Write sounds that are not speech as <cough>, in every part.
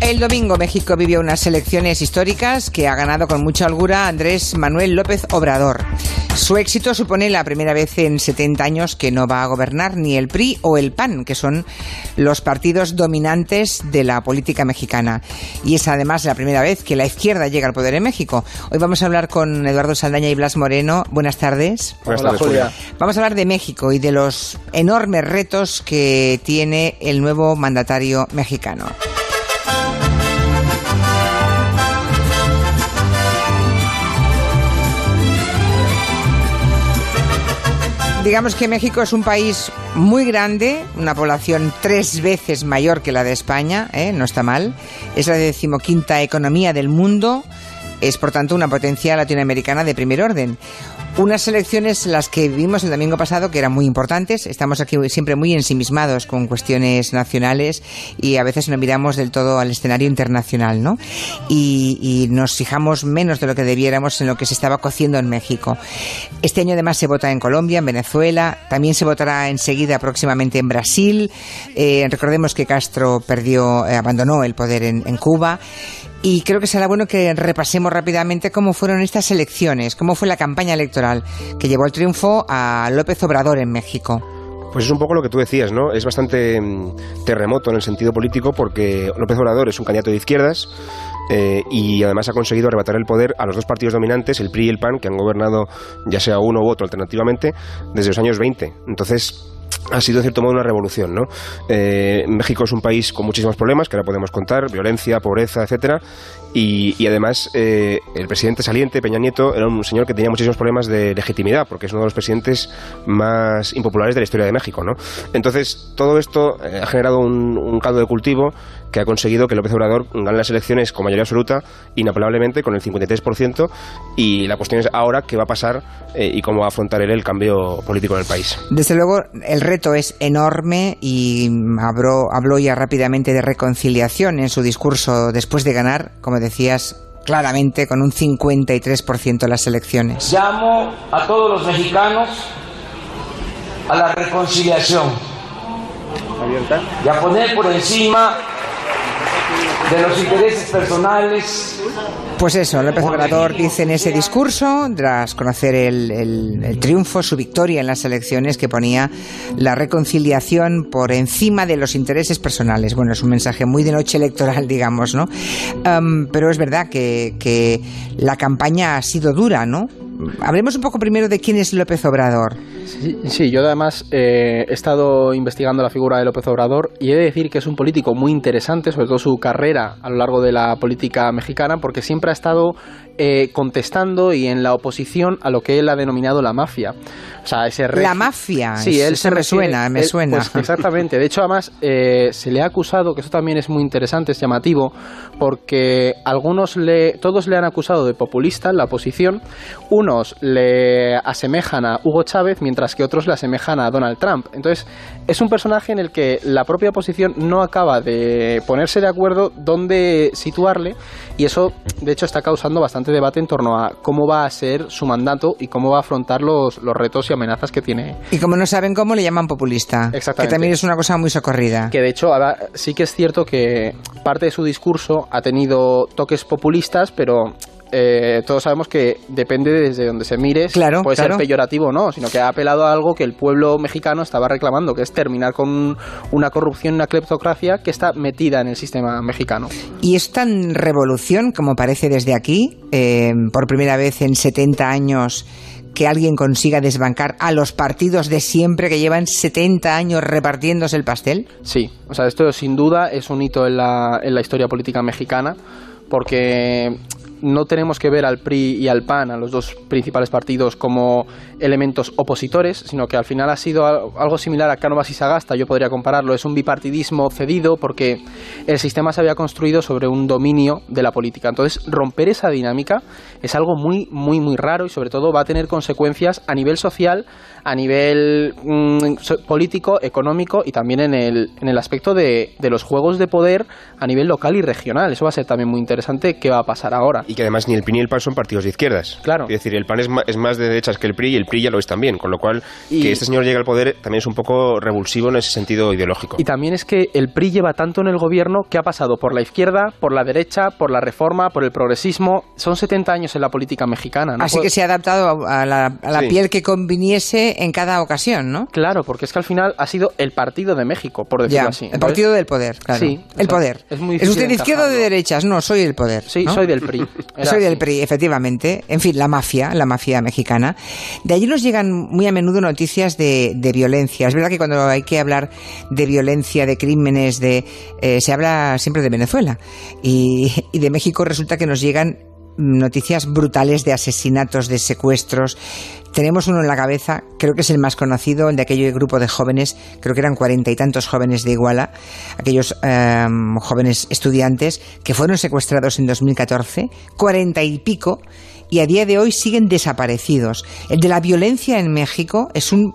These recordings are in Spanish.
El domingo México vivió unas elecciones históricas que ha ganado con mucha holgura Andrés Manuel López Obrador. Su éxito supone la primera vez en 70 años que no va a gobernar ni el PRI o el PAN, que son los partidos dominantes de la política mexicana. Y es además la primera vez que la izquierda llega al poder en México. Hoy vamos a hablar con Eduardo Saldaña y Blas Moreno. Buenas tardes. Buenas tardes, Julia. Vamos a hablar de México y de los enormes retos que tiene el nuevo mandatario mexicano. Digamos que México es un país muy grande, una población tres veces mayor que la de España, ¿eh? no está mal. Es la decimoquinta economía del mundo, es por tanto una potencia latinoamericana de primer orden. Unas elecciones las que vivimos el domingo pasado que eran muy importantes. Estamos aquí siempre muy ensimismados con cuestiones nacionales y a veces no miramos del todo al escenario internacional, ¿no? Y, y nos fijamos menos de lo que debiéramos en lo que se estaba cociendo en México. Este año además se vota en Colombia, en Venezuela, también se votará enseguida próximamente en Brasil. Eh, recordemos que Castro perdió, eh, abandonó el poder en, en Cuba. Y creo que será bueno que repasemos rápidamente cómo fueron estas elecciones, cómo fue la campaña electoral que llevó al triunfo a López Obrador en México. Pues es un poco lo que tú decías, ¿no? Es bastante mm, terremoto en el sentido político porque López Obrador es un candidato de izquierdas eh, y además ha conseguido arrebatar el poder a los dos partidos dominantes, el PRI y el PAN, que han gobernado ya sea uno u otro alternativamente desde los años 20. Entonces, ha sido en cierto modo una revolución, ¿no? Eh, México es un país con muchísimos problemas que ahora podemos contar, violencia, pobreza, etcétera, y, además eh, el presidente saliente Peña Nieto era un señor que tenía muchísimos problemas de legitimidad porque es uno de los presidentes más impopulares de la historia de México, ¿no? Entonces todo esto eh, ha generado un, un caldo de cultivo que ha conseguido que López Obrador gane las elecciones con mayoría absoluta, inapelablemente, con el 53%, y la cuestión es ahora qué va a pasar eh, y cómo va a afrontar él el cambio político en el país. Desde luego, el reto es enorme y habló, habló ya rápidamente de reconciliación en su discurso después de ganar, como decías, claramente con un 53% las elecciones. Llamo a todos los mexicanos a la reconciliación y a poner por encima de los intereses personales. Pues eso, López Obrador dice en ese discurso, tras conocer el, el, el, triunfo, su victoria en las elecciones, que ponía la reconciliación por encima de los intereses personales. Bueno, es un mensaje muy de noche electoral, <laughs> digamos, ¿no? Um, pero es verdad que, que la campaña ha sido dura, ¿no? Hablemos un poco primero de quién es López Obrador. Sí, yo además eh, he estado investigando la figura de López Obrador y he de decir que es un político muy interesante, sobre todo su carrera a lo largo de la política mexicana, porque siempre ha estado eh, contestando y en la oposición a lo que él ha denominado la mafia. O sea, ese la mafia. Sí, él se me suena, me él, suena. Pues, <laughs> exactamente. De hecho, además eh, se le ha acusado, que eso también es muy interesante, es llamativo, porque algunos le, todos le han acusado de populista en la oposición. Unos le asemejan a Hugo Chávez, mientras que otros le asemejan a Donald Trump. Entonces, es un personaje en el que la propia oposición no acaba de ponerse de acuerdo dónde situarle y eso, de hecho, está causando bastante debate en torno a cómo va a ser su mandato y cómo va a afrontar los, los retos y amenazas que tiene. Y como no saben cómo, le llaman populista. Exactamente. Que también es una cosa muy socorrida. Que de hecho, ahora sí que es cierto que parte de su discurso ha tenido toques populistas, pero eh, todos sabemos que depende desde donde se mire, claro, puede claro. ser peyorativo o no, sino que ha apelado a algo que el pueblo mexicano estaba reclamando, que es terminar con una corrupción, una cleptocracia que está metida en el sistema mexicano. Y es tan revolución como parece desde aquí, eh, por primera vez en 70 años que alguien consiga desbancar a los partidos de siempre que llevan 70 años repartiéndose el pastel? Sí, o sea, esto sin duda es un hito en la, en la historia política mexicana, porque no tenemos que ver al PRI y al PAN, a los dos principales partidos, como elementos opositores, sino que al final ha sido algo similar a Cánovas y Sagasta, yo podría compararlo, es un bipartidismo cedido porque el sistema se había construido sobre un dominio de la política. Entonces, romper esa dinámica es algo muy, muy, muy raro y sobre todo va a tener consecuencias a nivel social, a nivel mm, político, económico y también en el, en el aspecto de, de, los juegos de poder a nivel local y regional. Eso va a ser también muy interesante qué va a pasar ahora. Y que además ni el PRI ni el PAN son partidos de izquierdas. Claro. Es decir, el PAN es más, es más de derechas que el PRI y el PRI ya lo es también, con lo cual que este señor llegue al poder también es un poco revulsivo en ese sentido ideológico. Y también es que el PRI lleva tanto en el gobierno que ha pasado por la izquierda, por la derecha, por la reforma, por el progresismo. Son 70 años en la política mexicana. Así que se ha adaptado a la, piel que conviniese en cada ocasión, ¿no? Claro, porque es que al final ha sido el partido de México, por decirlo así. el partido del poder, claro. Sí, el poder. Es, muy ¿Es usted de izquierda o de derechas? No, soy el poder. Sí, soy del PRI. <laughs> soy del PRI, efectivamente. En fin, la mafia, la mafia mexicana. De allí nos llegan muy a menudo noticias de, violencia. Es verdad que cuando hay que hablar de violencia, de crímenes, de eh, se habla siempre de Venezuela. Y, y de México resulta que nos llegan noticias brutales de asesinatos, de secuestros. Tenemos uno en la cabeza, creo que es el más conocido, el de aquel grupo de jóvenes, creo que eran cuarenta y tantos jóvenes de Iguala, aquellos em, jóvenes estudiantes que fueron secuestrados en 2014, cuarenta y pico, y a día de hoy siguen desaparecidos. El de la violencia en México es un,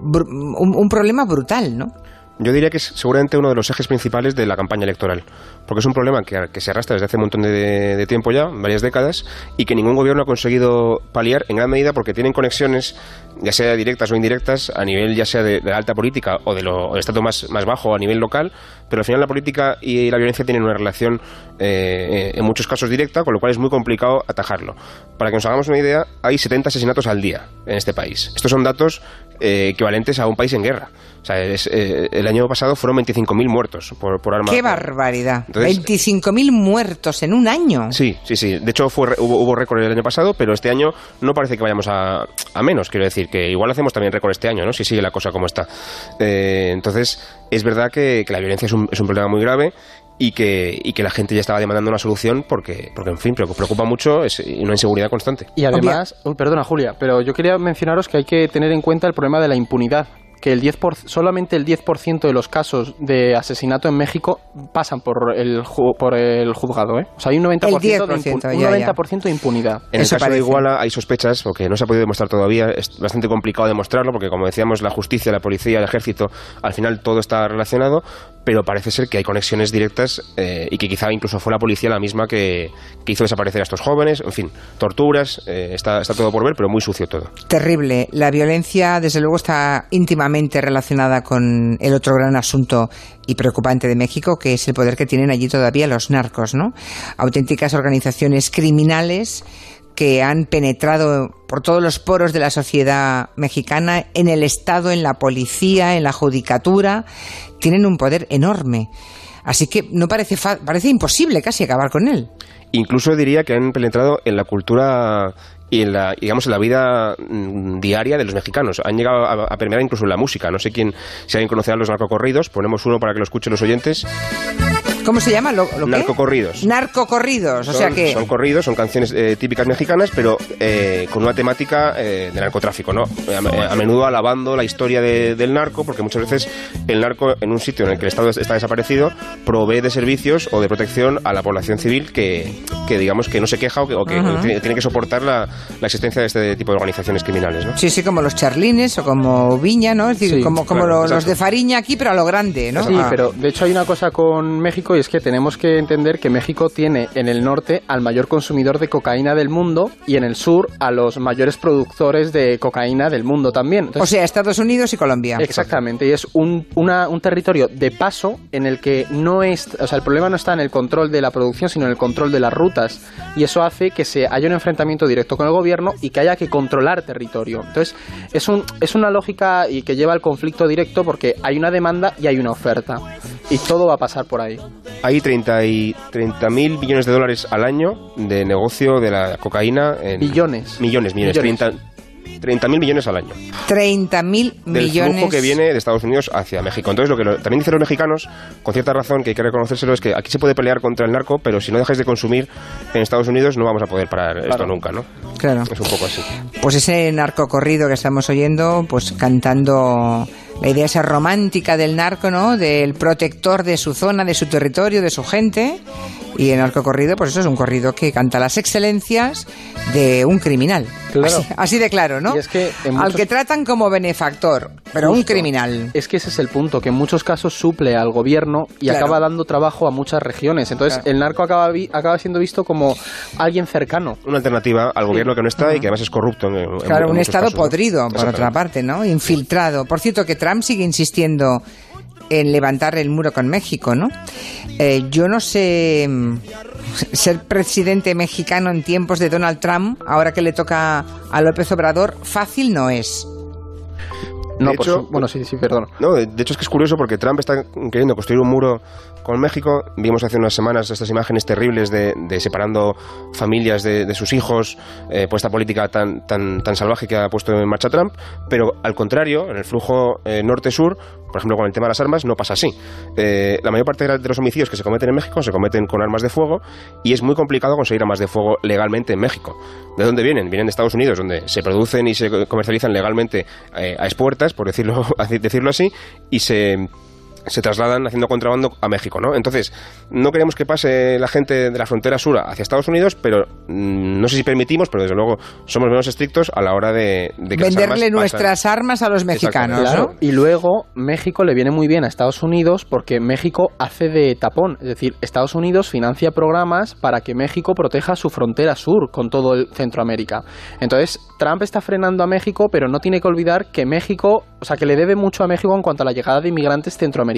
un, un problema brutal, ¿no? Yo diría que es seguramente uno de los ejes principales de la campaña electoral, porque es un problema que, se arrastra desde hace un montón de, tiempo ya, varias décadas, y que ningún gobierno ha conseguido paliar en gran medida porque tienen conexiones, ya sea directas o indirectas, a nivel ya sea de, la alta política o de lo estado más, más bajo a nivel local, pero al final la política y la violencia tienen una relación eh, en muchos casos directa, con lo cual es muy complicado atajarlo. Para que nos hagamos una idea, hay 70 asesinatos al día en este país. Estos son datos eh, equivalentes a un país en guerra. O sea, eh, el año pasado fueron 25.000 muertos por, por arma. ¡Qué barbaridad! 25.000 muertos en un año. Sí, sí, sí. De hecho, fue, hubo, hubo récord el año pasado, pero este año no parece que vayamos a, a menos. Quiero decir que igual hacemos también récord este año, ¿no? Si sigue la cosa como está. Eh, entonces, es verdad que, la violencia es un, es un problema muy grave y que, y que la gente ya estaba demandando una solución porque, porque en fin, preocupa mucho es una inseguridad constante. Y además, perdona Julia, pero yo quería mencionaros que hay que tener en cuenta el problema de la impunidad que el 10 solamente el 10% de los casos de asesinato en México pasan por el, por el juzgado. ¿eh? O sea, hay un 90%, de, un 90 de impunidad. En el caso de Iguala hay sospechas, porque no se ha podido demostrar todavía, es bastante complicado demostrarlo, porque como decíamos, la justicia, la policía, el ejército, al final todo está relacionado, pero parece ser que hay conexiones directas eh, y que quizá incluso fue la policía la misma que, hizo desaparecer a estos jóvenes, en fin, torturas, eh, está, está todo por ver, pero muy sucio todo. Terrible. La violencia, desde luego, está íntimamente relacionada con el otro gran asunto y preocupante de México, que es el poder que tienen allí todavía los narcos, ¿no? Auténticas organizaciones criminales que han penetrado por todos los poros de la sociedad mexicana, en el Estado, en la policía, en la judicatura, tienen un poder enorme. Así que no parece, parece imposible casi acabar con él. Incluso diría que han penetrado en la cultura y en la, digamos, en la vida mm, diaria de los mexicanos. Han llegado a, a permear incluso en la música. No sé quién, si alguien conocerá los narcocorridos, ponemos uno para que lo escuchen los oyentes. ¿Cómo se llama? ¿Lo, Narcocorridos. Narcocorridos, o sea que... Son corridos, son canciones eh, típicas mexicanas, pero eh, con una temática eh, de narcotráfico, ¿no? A, menudo alabando la historia del narco, porque muchas veces el narco, en un sitio en el que el Estado está desaparecido, provee de servicios o de protección a la población civil que, digamos, que no se queja o que, tiene, que soportar la, existencia de este tipo de organizaciones criminales, ¿no? Sí, sí, como los charlines o como Viña, ¿no? Es decir, como, como los, de Fariña aquí, pero a lo grande, ¿no? Sí, ah. pero de hecho hay una cosa con México y es que tenemos que entender que México tiene en el norte al mayor consumidor de cocaína del mundo y en el sur a los mayores productores de cocaína del mundo también. o sea, Estados Unidos y Colombia. Exactamente, y es un, un territorio de paso en el que no es, o sea, el problema no está en el control de la producción, sino en el control de las rutas. Y eso hace que se haya un enfrentamiento directo con el gobierno y que haya que controlar territorio. Entonces, es, un, es una lógica y que lleva al conflicto directo porque hay una demanda y hay una oferta. Y todo va a pasar por ahí. Hay 30 mil millones de dólares al año de negocio de la cocaína. En millones. Millones, millones. 30 mil millones al año. 30 mil millones. Del flujo que viene de Estados Unidos hacia México. Entonces, lo que también dicen los mexicanos, con cierta razón, que hay que reconocérselo, es que aquí se puede pelear contra el narco, pero si no dejáis de consumir en Estados Unidos, no vamos a poder parar esto nunca, ¿no? Claro. Es un poco así. Pues ese narco corrido que estamos oyendo, pues cantando la idea esa romántica del narco, ¿no? Del protector de su zona, de su territorio, de su gente Y el narcocorrido, pues eso es un corrido que canta las excelencias de un criminal. Así, de claro, ¿no? Al que tratan como benefactor, pero un criminal. Es que ese es el punto, que en muchos casos suple al gobierno y acaba dando trabajo a muchas regiones. Entonces, el narco acaba, acaba siendo visto como alguien cercano. Una alternativa al gobierno que no está y que además es corrupto. claro, un Estado podrido, por otra parte, ¿no? Infiltrado. Por cierto, que Trump sigue insistiendo en levantar el muro con México, ¿no? Eh, yo no sé mm, ser presidente mexicano en tiempos de Donald Trump, ahora que le toca a López Obrador, fácil no es. No, hecho, bueno, sí, sí, perdón. No, de hecho es que es curioso porque Trump está queriendo construir un muro con México. Vimos hace unas semanas estas imágenes terribles de, separando familias de, sus hijos eh, por esta política tan, tan, tan salvaje que ha puesto en marcha Trump. Pero al contrario, en el flujo eh, norte-sur, por ejemplo, con el tema de las armas, no pasa así. Eh, la mayor parte de los homicidios que se cometen en México se cometen con armas de fuego y es muy complicado conseguir armas de fuego legalmente en México. ¿De dónde vienen? Vienen de Estados Unidos, donde se producen y se comercializan legalmente a expuertas, por decirlo, <laughs> decirlo así, y se se trasladan haciendo contrabando a México, ¿no? Entonces, no queremos que pase la gente de la frontera sur hacia Estados Unidos, pero mm, no sé si permitimos, pero desde luego somos menos estrictos a la hora de, venderle nuestras armas a los mexicanos, claro. Y luego México le viene muy bien a Estados Unidos porque México hace de tapón, es decir, Estados Unidos financia programas para que México proteja su frontera sur con todo el Centroamérica. Entonces, Trump está frenando a México, pero no tiene que olvidar que México, o sea, que le debe mucho a México en cuanto a la llegada de inmigrantes centroamericanos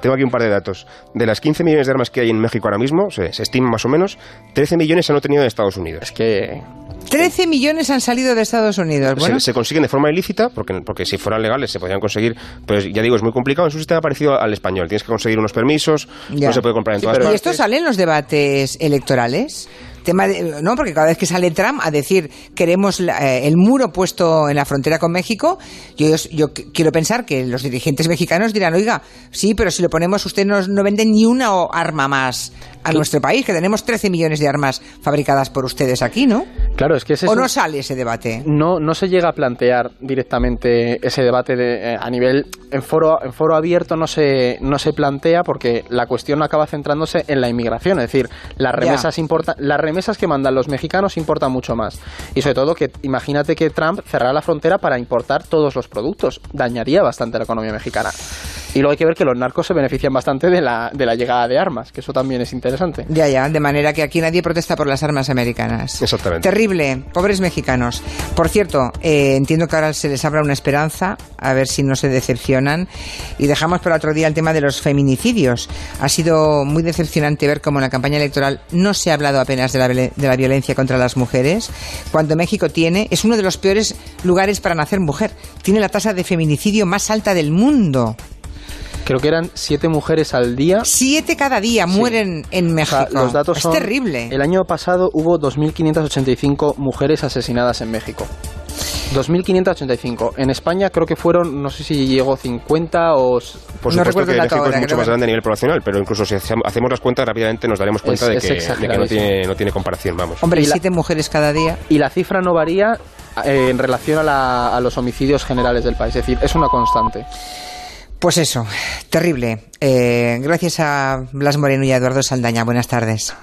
tengo aquí un par de datos. De las 15 millones de armas que hay en México ahora mismo, se, estima más o menos, 13 millones se han obtenido de Estados Unidos. Es que 13 millones han salido de Estados Unidos. Se, consiguen de forma ilícita, porque, porque si fueran legales se podrían conseguir, pero ya digo, es muy complicado. En su sistema parecido al español. Tienes que conseguir unos permisos, no se puede comprar en todas partes. ¿Y esto sale en los debates electorales? Tema no porque cada vez que sale Trump a decir queremos eh, el muro puesto en la frontera con México yo, yo quiero pensar que los dirigentes mexicanos dirán oiga sí pero si lo ponemos usted no, no vende ni una arma más a nuestro país que tenemos 13 millones de armas fabricadas por ustedes aquí no claro es que ese o no sale ese debate no no se llega a plantear directamente ese debate de, eh, a nivel en foro en foro abierto no se no se plantea porque la cuestión acaba centrándose en la inmigración es decir las remesas importan las mesas que mandan los mexicanos importan mucho más. Y sobre todo que imagínate que Trump cerrara la frontera para importar todos los productos. Dañaría bastante la economía mexicana. Y luego hay que ver que los narcos se benefician bastante de la, de la llegada de armas, que eso también es interesante. Ya, ya, de manera que aquí nadie protesta por las armas americanas. Exactamente. Terrible, pobres mexicanos. Por cierto, eh, entiendo que ahora se les abra una esperanza, a ver si no se decepcionan. Y dejamos para otro día el tema de los feminicidios. Ha sido muy decepcionante ver cómo en la campaña electoral no se ha hablado apenas de la, de la violencia contra las mujeres, cuando México tiene, es uno de los peores lugares para nacer mujer. Tiene la tasa de feminicidio más alta del mundo creo que eran siete mujeres al día. Siete cada día mueren en México. los datos es terrible. El año pasado hubo 2.585 mujeres asesinadas en México. 2.585. En España creo que fueron, no sé si llegó 50 o... Por supuesto no recuerdo que México es mucho más grande a nivel poblacional, pero incluso si hacemos las cuentas rápidamente nos daremos cuenta de, que, no, tiene, no, tiene, comparación, vamos. Hombre, siete mujeres cada día. Y la cifra no varía eh, en relación a, a los homicidios generales del país, es decir, es una constante. Pues eso, terrible. Eh, gracias a Blas Moreno y a Eduardo Saldaña. Buenas tardes.